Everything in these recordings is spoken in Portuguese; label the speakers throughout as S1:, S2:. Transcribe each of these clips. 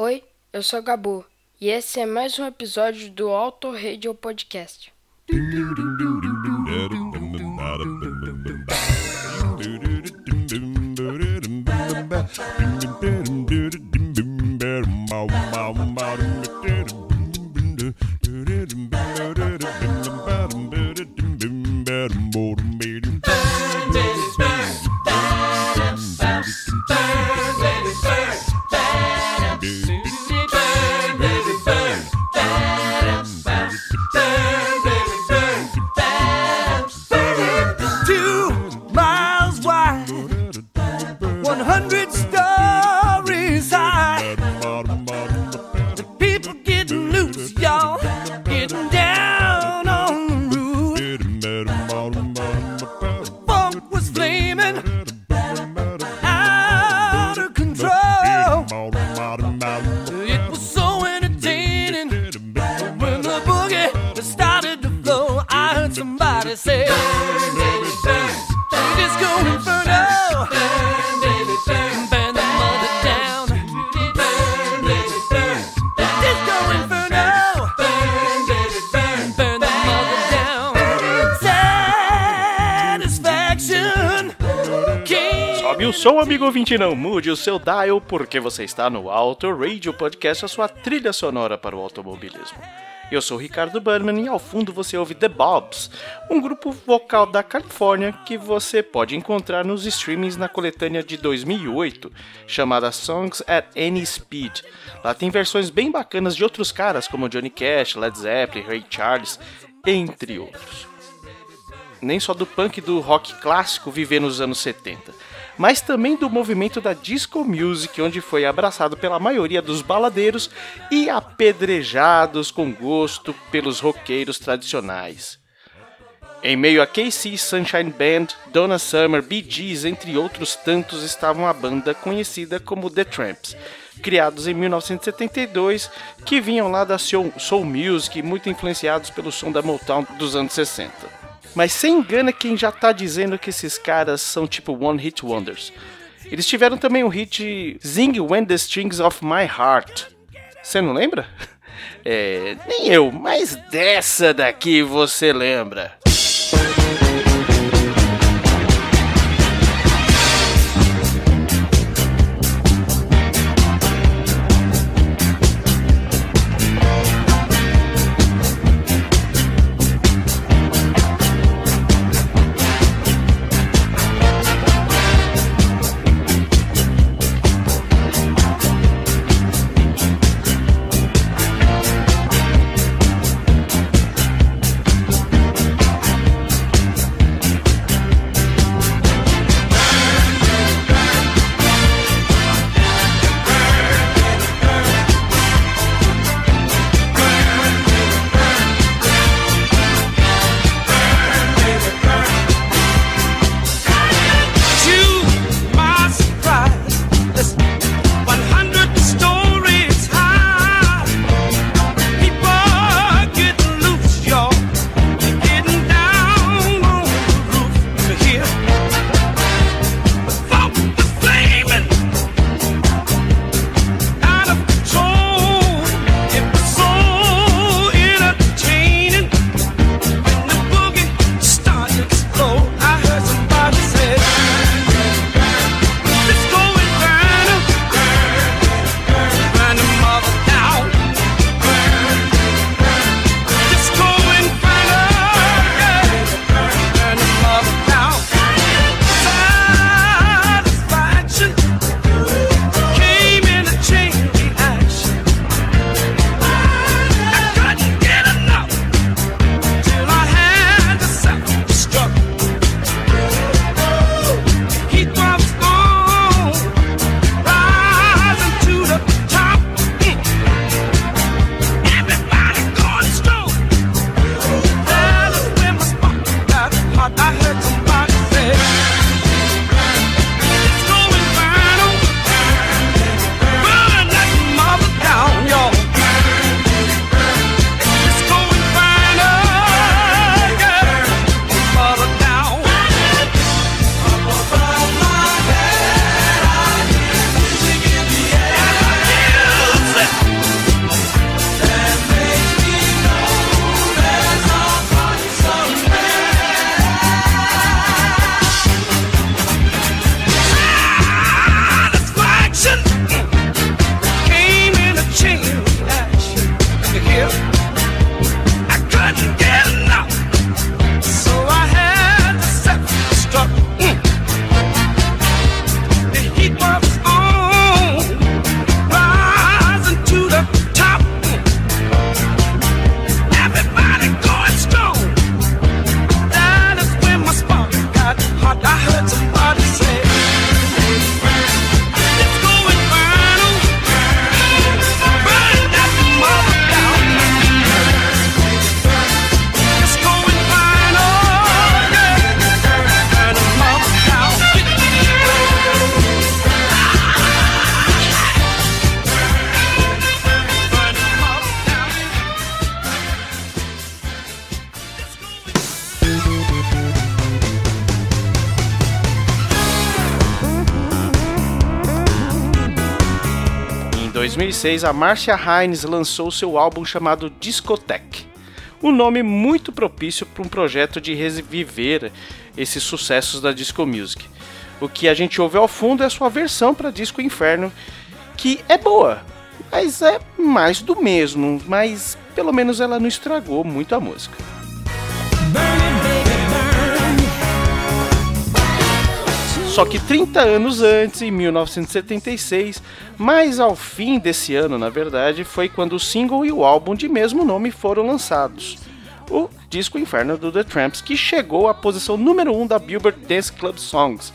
S1: Oi, eu sou Gabu e esse é mais um episódio do Auto Radio Podcast.
S2: Sobe o amigo ouvinte, não mude o seu dial, porque você está no Auto Radio Podcast, a sua trilha sonora para o automobilismo. Eu sou Ricardo Burman e ao fundo você ouve The Bobs, um grupo vocal da Califórnia que você pode encontrar nos streamings na coletânea de 2008, chamada Songs at Any Speed. Lá tem versões bem bacanas de outros caras como Johnny Cash, Led Zeppelin, Ray Charles, entre outros nem só do punk e do rock clássico viver nos anos 70, mas também do movimento da disco music, onde foi abraçado pela maioria dos baladeiros e apedrejados com gosto pelos roqueiros tradicionais. Em meio a KC Sunshine Band, Donna Summer, Bee Gees, entre outros tantos, estavam a banda conhecida como The Tramps, criados em 1972, que vinham lá da soul music, muito influenciados pelo som da Motown dos anos 60. Mas sem engana quem já tá dizendo que esses caras são tipo One Hit Wonders. Eles tiveram também o hit Zing When the Strings of My Heart. Você não lembra? É, nem eu, mas dessa daqui você lembra. 2006, a Marcia Hines lançou seu álbum chamado Discotheque. Um nome muito propício para um projeto de reviver esses sucessos da disco music. O que a gente ouve ao fundo é a sua versão para Disco Inferno, que é boa, mas é mais do mesmo, mas pelo menos ela não estragou muito a música. Só que 30 anos antes, em 1976, mais ao fim desse ano, na verdade, foi quando o single e o álbum de mesmo nome foram lançados. O disco Inferno do The Tramps, que chegou à posição número 1 um da Billboard Dance Club Songs,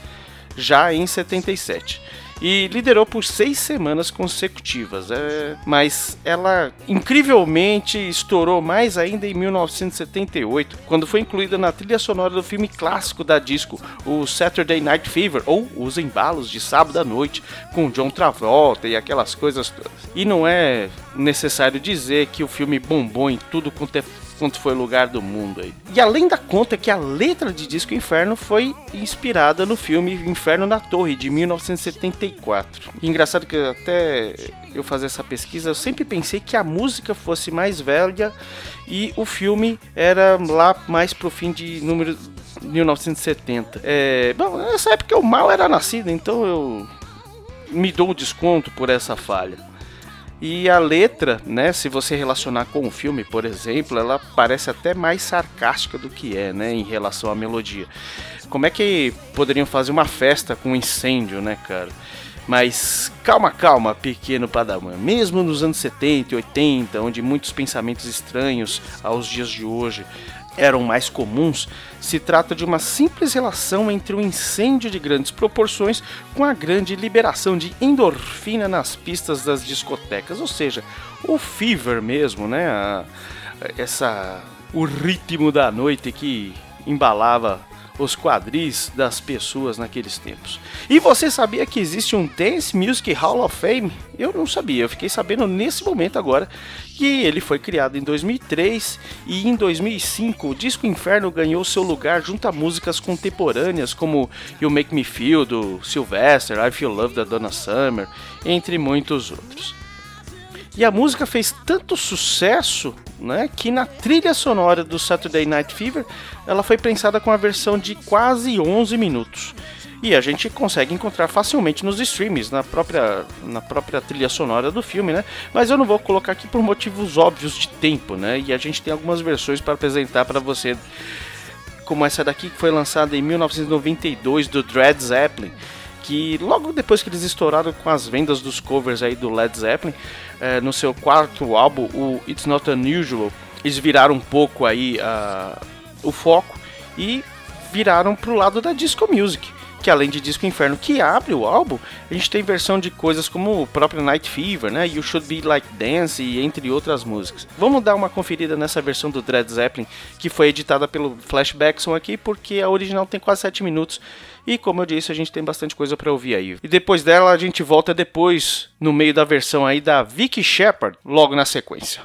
S2: já em 77 e liderou por seis semanas consecutivas. É, mas ela incrivelmente estourou mais ainda em 1978, quando foi incluída na trilha sonora do filme clássico da disco, o Saturday Night Fever, ou Os Embalos de Sábado à Noite, com John Travolta e aquelas coisas todas. E não é necessário dizer que o filme bombou em tudo quanto é quanto foi o lugar do mundo aí. E além da conta que a letra de Disco Inferno foi inspirada no filme Inferno na Torre de 1974. E engraçado que até eu fazer essa pesquisa, eu sempre pensei que a música fosse mais velha e o filme era lá mais pro fim de número 1970. É, bom, nessa época eu mal era nascido, então eu me dou desconto por essa falha. E a letra, né, se você relacionar com o filme, por exemplo, ela parece até mais sarcástica do que é, né, em relação à melodia. Como é que poderiam fazer uma festa com um incêndio, né, cara? Mas calma, calma, pequeno Padawan. Mesmo nos anos 70 e 80, onde muitos pensamentos estranhos aos dias de hoje eram mais comuns, se trata de uma simples relação entre um incêndio de grandes proporções com a grande liberação de endorfina nas pistas das discotecas, ou seja, o fever mesmo, né? A, essa o ritmo da noite que embalava os quadris das pessoas naqueles tempos. E você sabia que existe um Dance Music Hall of Fame? Eu não sabia, eu fiquei sabendo nesse momento agora que ele foi criado em 2003 e em 2005 o Disco Inferno ganhou seu lugar junto a músicas contemporâneas como You Make Me Feel do Sylvester, I Feel Love da Donna Summer, entre muitos outros. E a música fez tanto sucesso né, que na trilha sonora do Saturday Night Fever ela foi pensada com a versão de quase 11 minutos. E a gente consegue encontrar facilmente nos streams, na própria, na própria trilha sonora do filme, né? Mas eu não vou colocar aqui por motivos óbvios de tempo, né? E a gente tem algumas versões para apresentar para você, como essa daqui que foi lançada em 1992 do Dread Zeppelin que logo depois que eles estouraram com as vendas dos covers aí do Led Zeppelin, é, no seu quarto álbum, o It's Not Unusual, eles viraram um pouco aí uh, o foco e viraram pro lado da disco music. Que além de Disco Inferno, que abre o álbum, a gente tem versão de coisas como o próprio Night Fever, né? You Should Be Like Dance e entre outras músicas. Vamos dar uma conferida nessa versão do Dread Zeppelin, que foi editada pelo Flashbackson aqui, porque a original tem quase 7 minutos e como eu disse, a gente tem bastante coisa para ouvir aí. E depois dela a gente volta depois no meio da versão aí da Vicky Shepard, logo na sequência.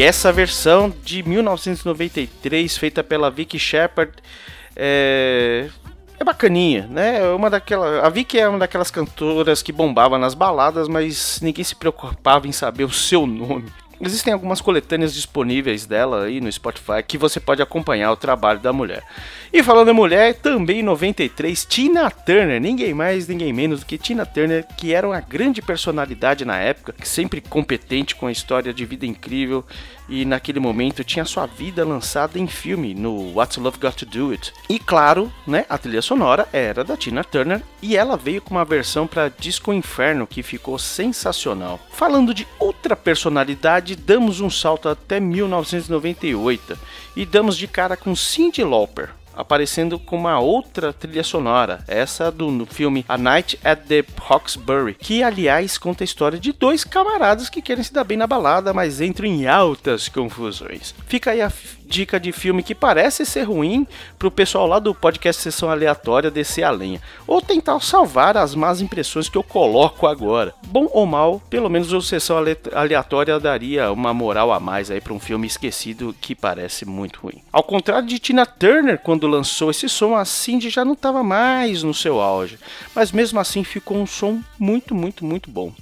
S2: E essa versão de 1993, feita pela Vicky Shepard, é, é bacaninha, né? É Uma daquela, a Vicky é uma daquelas cantoras que bombava nas baladas, mas ninguém se preocupava em saber o seu nome. Existem algumas coletâneas disponíveis dela aí no Spotify que você pode acompanhar o trabalho da mulher. E falando em mulher, também em 93, Tina Turner, ninguém mais, ninguém menos do que Tina Turner, que era uma grande personalidade na época, sempre competente com a história de vida incrível e naquele momento tinha sua vida lançada em filme no What's Love Got to Do It. E claro, né, a trilha sonora era da Tina Turner e ela veio com uma versão para Disco Inferno que ficou sensacional. Falando de outra personalidade, damos um salto até 1998 e damos de cara com Cyndi Lauper aparecendo com uma outra trilha sonora, essa do filme A Night at the Hawkesbury, que aliás conta a história de dois camaradas que querem se dar bem na balada, mas entram em altas confusões. Fica aí a dica de filme que parece ser ruim pro pessoal lá do podcast Sessão Aleatória descer a lenha, ou tentar salvar as más impressões que eu coloco agora. Bom ou mal, pelo menos o Sessão Ale- Aleatória daria uma moral a mais aí para um filme esquecido que parece muito ruim. Ao contrário de Tina Turner, quando lançou esse som, a Cindy já não estava mais no seu auge, mas mesmo assim ficou um som muito, muito, muito bom.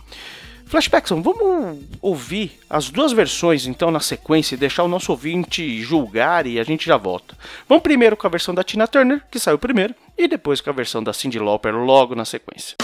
S2: Flashbackson, vamos ouvir as duas versões então na sequência e deixar o nosso ouvinte julgar e a gente já volta. Vamos primeiro com a versão da Tina Turner, que saiu primeiro, e depois com a versão da Cyndi Lauper logo na sequência.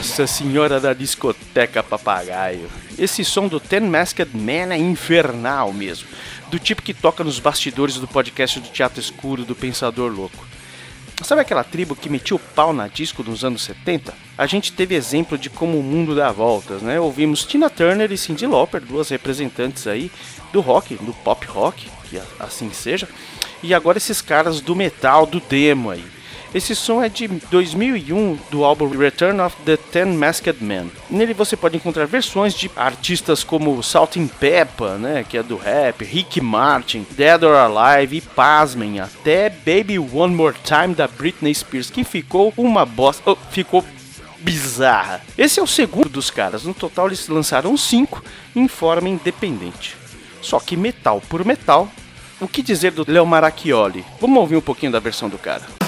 S2: Nossa Senhora da Discoteca Papagaio. Esse som do Ten Masked Man é infernal mesmo. Do tipo que toca nos bastidores do podcast do Teatro Escuro do Pensador Louco. Sabe aquela tribo que metia o pau na disco nos anos 70? A gente teve exemplo de como o mundo dá voltas, né? Ouvimos Tina Turner e Cyndi Lauper, duas representantes aí do rock, do pop rock, que assim seja. E agora esses caras do metal, do demo aí. Esse som é de 2001 do álbum Return of the Ten Masked Men. Nele você pode encontrar versões de artistas como Salt and Peppa, né, que é do rap, Rick Martin, Dead or Alive e pasmem, até Baby One More Time da Britney Spears, que ficou uma bosta, oh, ficou bizarra. Esse é o segundo dos caras, no total eles lançaram cinco em forma independente. Só que metal por metal, o que dizer do Leo Maracchioli? Vamos ouvir um pouquinho da versão do cara.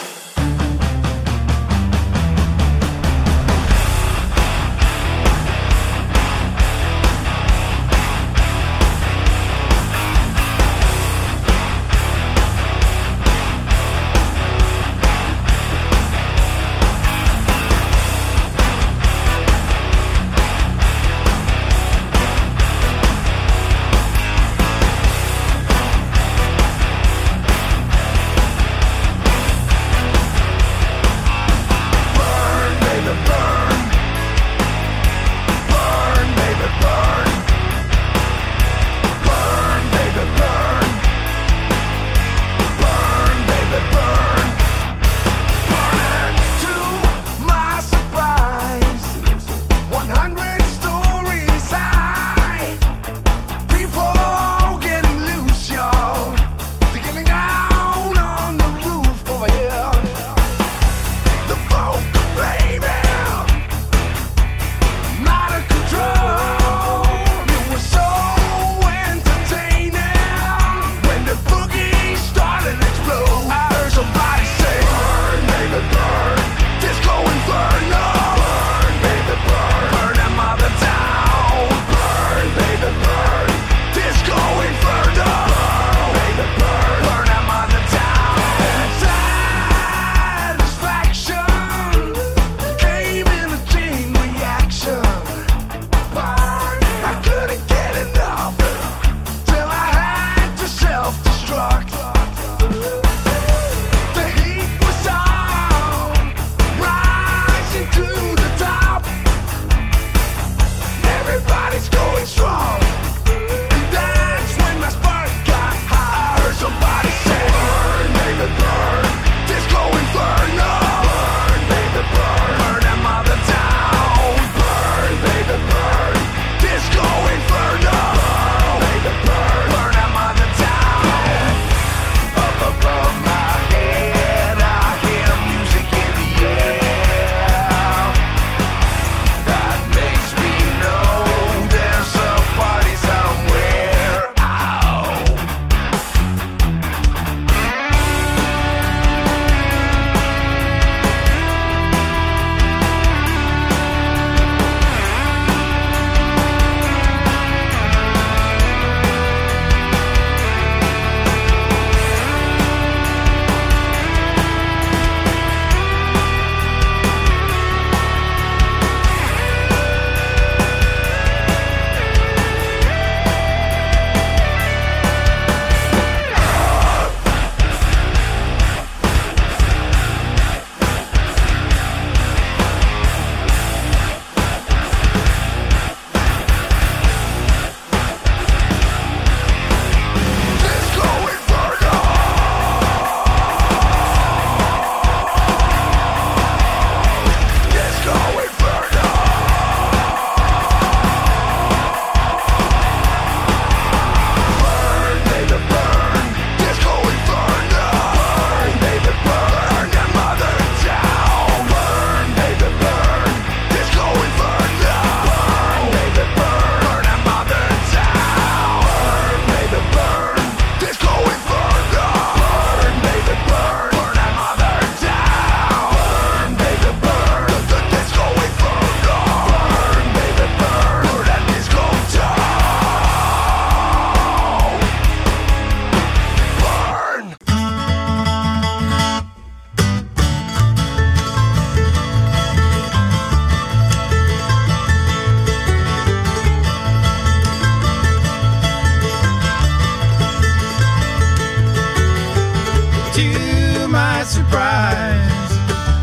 S3: By surprise.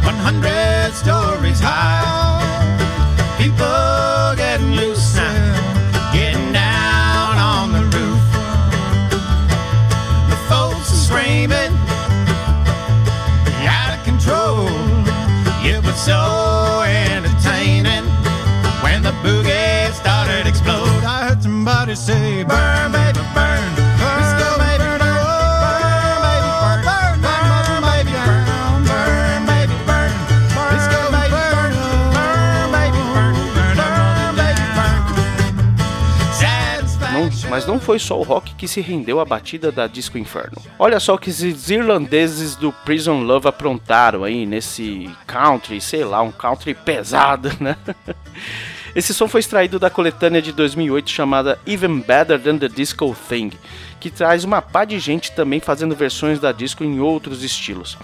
S3: 100 stories high. People getting loose now, getting down on the roof. The folks are screaming, out of control. It was so entertaining when the boogie started explode. I heard somebody say, Burn,
S2: Não- foi só o rock que se rendeu à batida da Disco Inferno. Olha só o que esses irlandeses do Prison Love aprontaram aí nesse country, sei lá, um country pesado, né? Esse som foi extraído da coletânea de 2008 chamada Even Better Than the Disco Thing, que traz uma pá de gente também fazendo versões da disco em outros estilos.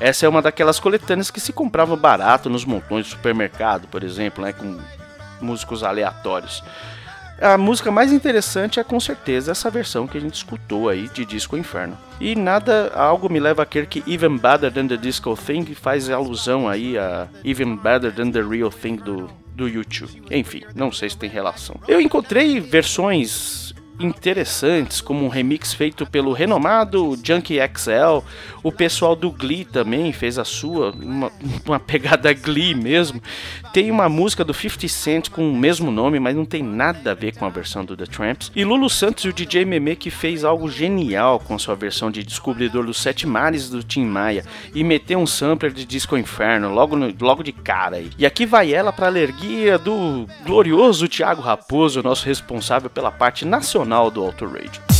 S2: Essa é uma daquelas coletâneas que se comprava barato nos montões do supermercado, por exemplo, né, com músicos aleatórios. A música mais interessante é com certeza essa versão que a gente escutou aí de Disco Inferno. E nada, algo me leva a crer que Even Better Than the Disco Thing faz alusão aí a Even Better Than the Real Thing do, do YouTube. Enfim, não sei se tem relação. Eu encontrei versões interessantes, como um remix feito pelo renomado Junkie XL. O pessoal do Glee também fez a sua, uma, uma pegada Glee mesmo. Tem uma música do 50 Cent com o mesmo nome, mas não tem nada a ver com a versão do The Tramps. E Lulu Santos e o DJ Meme que fez algo genial com sua versão de Descobridor dos Sete Mares do Tim Maia e meteu um sampler de Disco Inferno logo, no- logo de cara. E aqui vai ela para a alergia do glorioso Thiago Raposo, nosso responsável pela parte nacional do Auto Radio.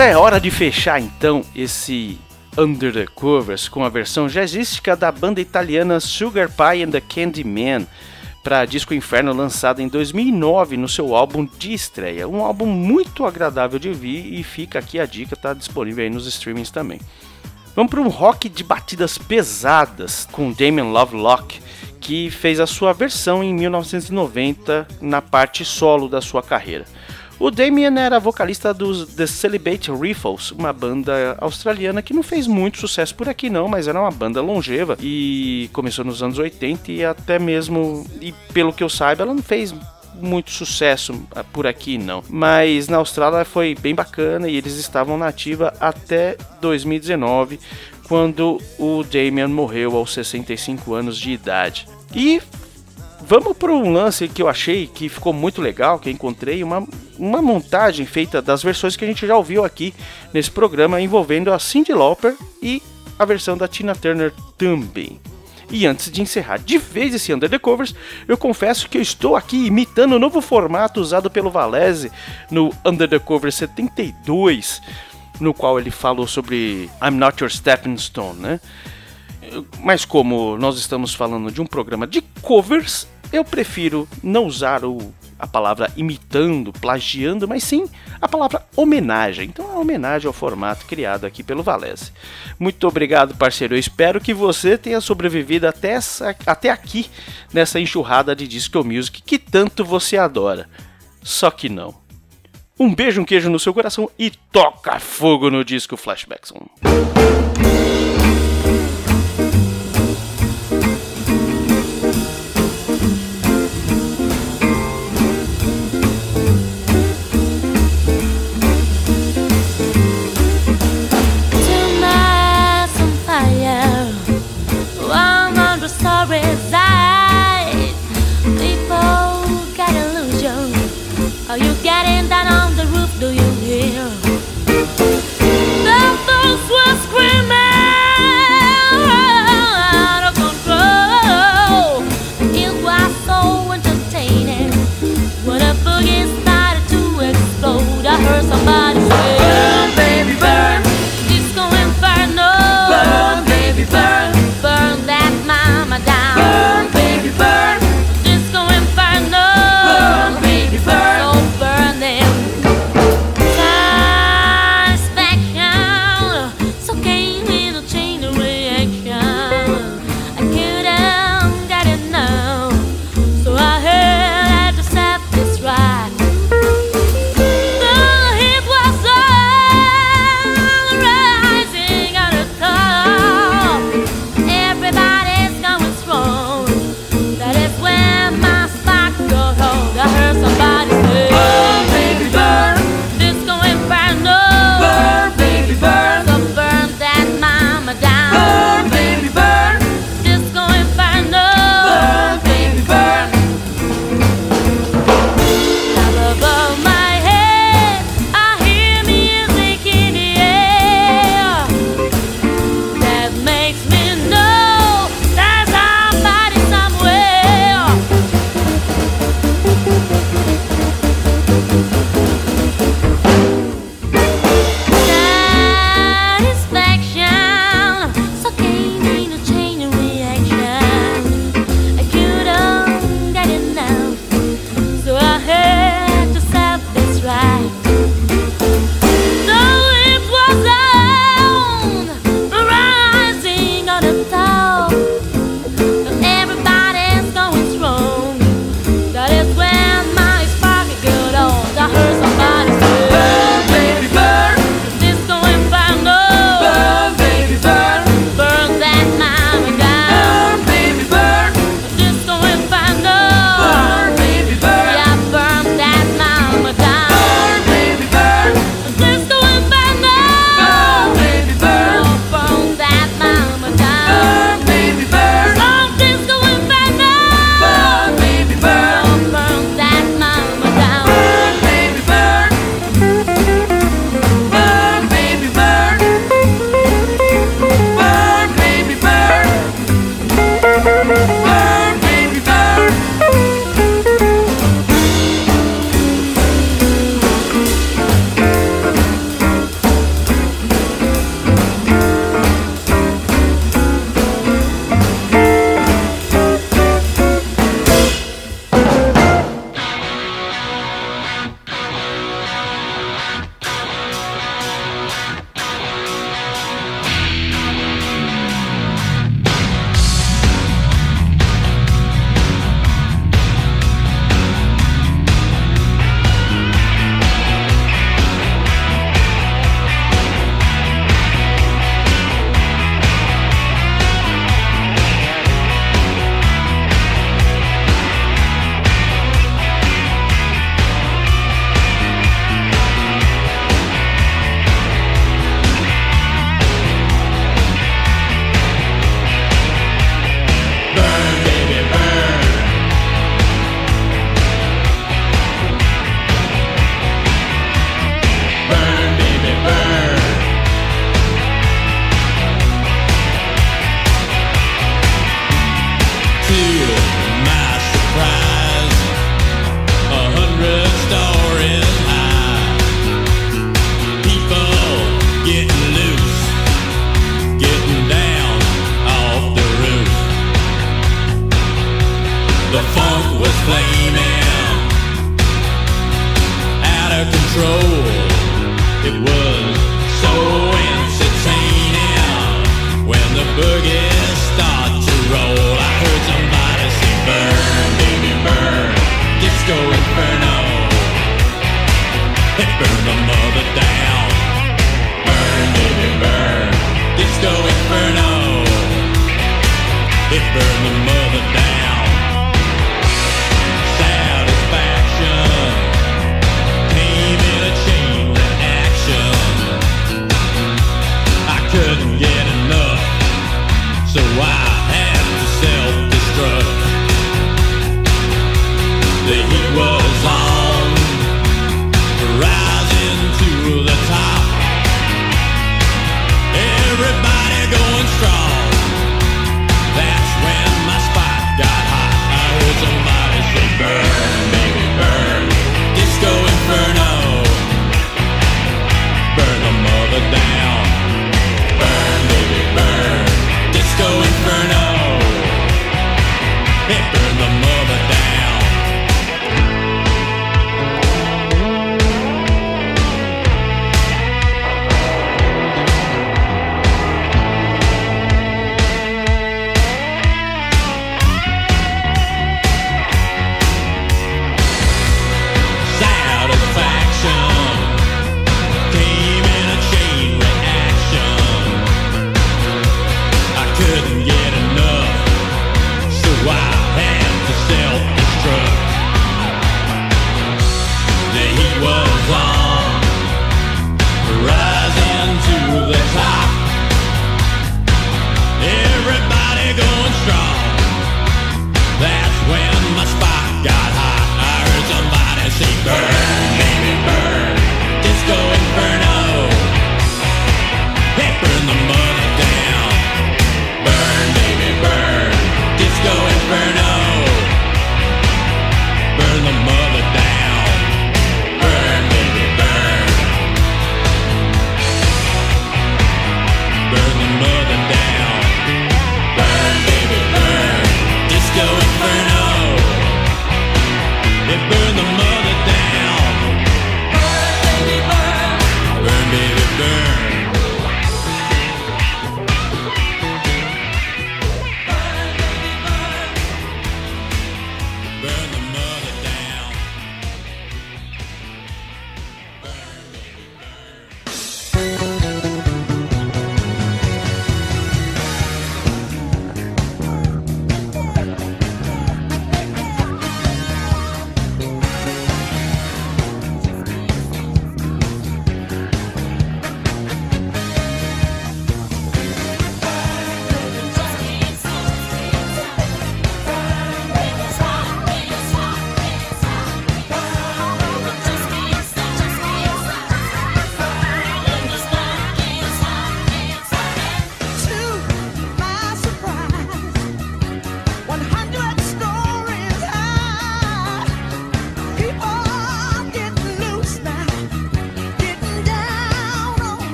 S2: É, hora de fechar então esse Under the Covers com a versão jazzística da banda italiana Sugar Pie and the Candyman para Disco Inferno lançado em 2009 no seu álbum de estreia. Um álbum muito agradável de ouvir e fica aqui a dica, tá disponível aí nos streamings também. Vamos para um rock de batidas pesadas com Damien Lovelock, que fez a sua versão em 1990 na parte solo da sua carreira. O Damien era vocalista dos The Celibate Riffles, uma banda australiana que não fez muito sucesso por aqui não, mas era uma banda longeva e começou nos anos 80 e até mesmo, e pelo que eu saiba, ela não fez muito sucesso ah, por aqui não, mas na Austrália foi bem bacana e eles estavam na ativa até 2019, quando o Damien morreu aos 65 anos de idade. E Vamos para um lance que eu achei que ficou muito legal, que eu encontrei uma, uma montagem feita das versões que a gente já ouviu aqui nesse programa envolvendo a Cyndi Lauper e a versão da Tina Turner também. E antes de encerrar de vez esse Under the Covers, eu confesso que eu estou aqui imitando o novo formato usado pelo Valese no Under the Covers 72, no qual ele falou sobre I'm Not Your Stepping Stone, né? Mas como nós estamos falando de um programa de covers, eu prefiro não usar o, a palavra imitando, plagiando, mas sim a palavra homenagem. Então é uma homenagem ao formato criado aqui pelo Valese. Muito obrigado, parceiro. Eu espero que você tenha sobrevivido até, essa, até aqui nessa enxurrada de disco music que tanto você adora. Só que não. Um beijo, um queijo no seu coração e toca fogo no disco Flashbacks